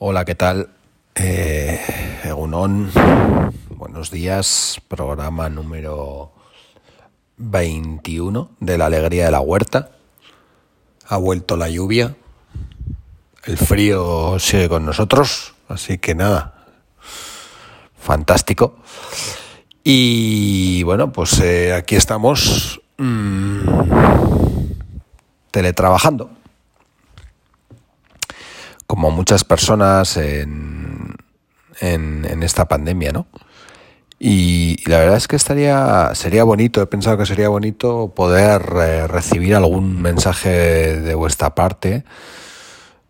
Hola, ¿qué tal? Eh, Egunon, buenos días, programa número 21 de la alegría de la huerta. Ha vuelto la lluvia, el frío sigue con nosotros, así que nada, fantástico. Y bueno, pues eh, aquí estamos mmm, teletrabajando como muchas personas en, en, esta pandemia, ¿no? Y, la verdad es que estaría, sería bonito, he pensado que sería bonito poder eh, recibir algún mensaje de vuestra parte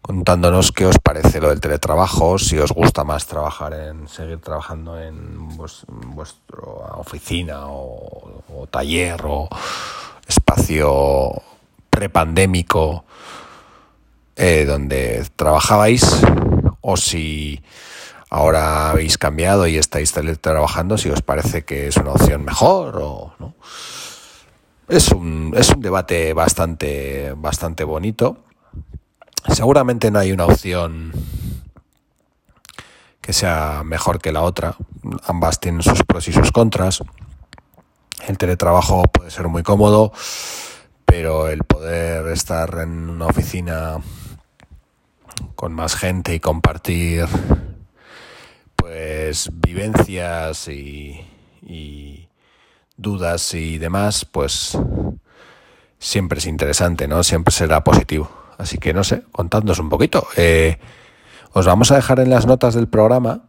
contándonos qué os parece lo del teletrabajo, si os gusta más trabajar en seguir trabajando en, vuestra oficina o, o taller o espacio prepandémico eh, donde trabajabais o si ahora habéis cambiado y estáis trabajando, si os parece que es una opción mejor o no. Es un, es un debate bastante, bastante bonito. Seguramente no hay una opción que sea mejor que la otra. Ambas tienen sus pros y sus contras. El teletrabajo puede ser muy cómodo, pero el poder estar en una oficina con más gente y compartir pues vivencias y, dudas y demás, pues siempre es interesante, ¿no? Siempre será positivo. Así que no sé, contadnos un poquito. Eh, os vamos a dejar en las notas del programa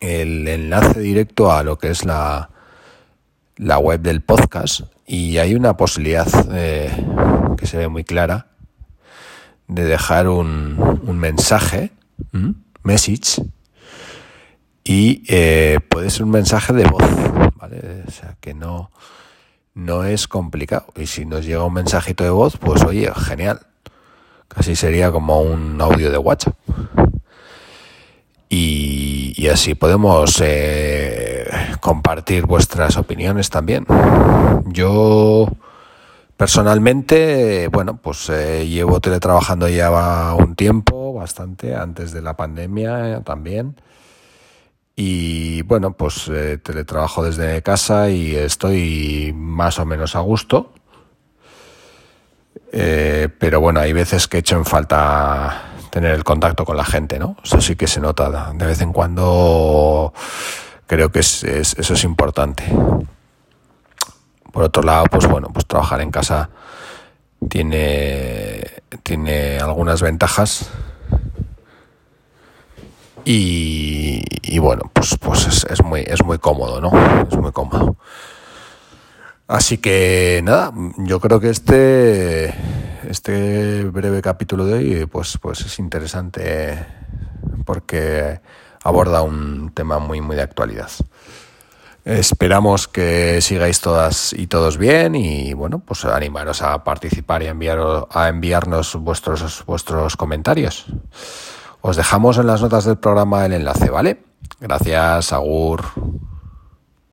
el enlace directo a lo que es la, la web del podcast y hay una posibilidad eh, que se ve muy clara de dejar un, un mensaje, message, y eh, puede ser un mensaje de voz, ¿vale? O sea, que no, no es complicado. Y si nos llega un mensajito de voz, pues oye, genial. Casi sería como un audio de WhatsApp. Y, y así podemos eh, compartir vuestras opiniones también. Yo Personalmente, bueno, pues eh, llevo teletrabajando ya un tiempo, bastante, antes de la pandemia eh, también. Y bueno, pues eh, teletrabajo desde casa y estoy más o menos a gusto. pero bueno, hay veces que echo en falta tener el contacto con la gente, ¿no? Eso sí que se nota de vez en cuando. Creo que es, eso es importante. Por otro lado, pues bueno, pues trabajar en casa tiene, tiene algunas ventajas. Y, bueno, pues, pues es, muy, es muy cómodo, ¿no? Es muy cómodo. Así que nada, yo creo que este, este breve capítulo de hoy pues, pues es interesante porque aborda un tema muy, muy de actualidad. Esperamos que sigáis todas y todos bien y bueno, pues animaros a participar y a, a enviarnos vuestros, vuestros comentarios. Os dejamos en las notas del programa el enlace, ¿vale? Gracias, Agur.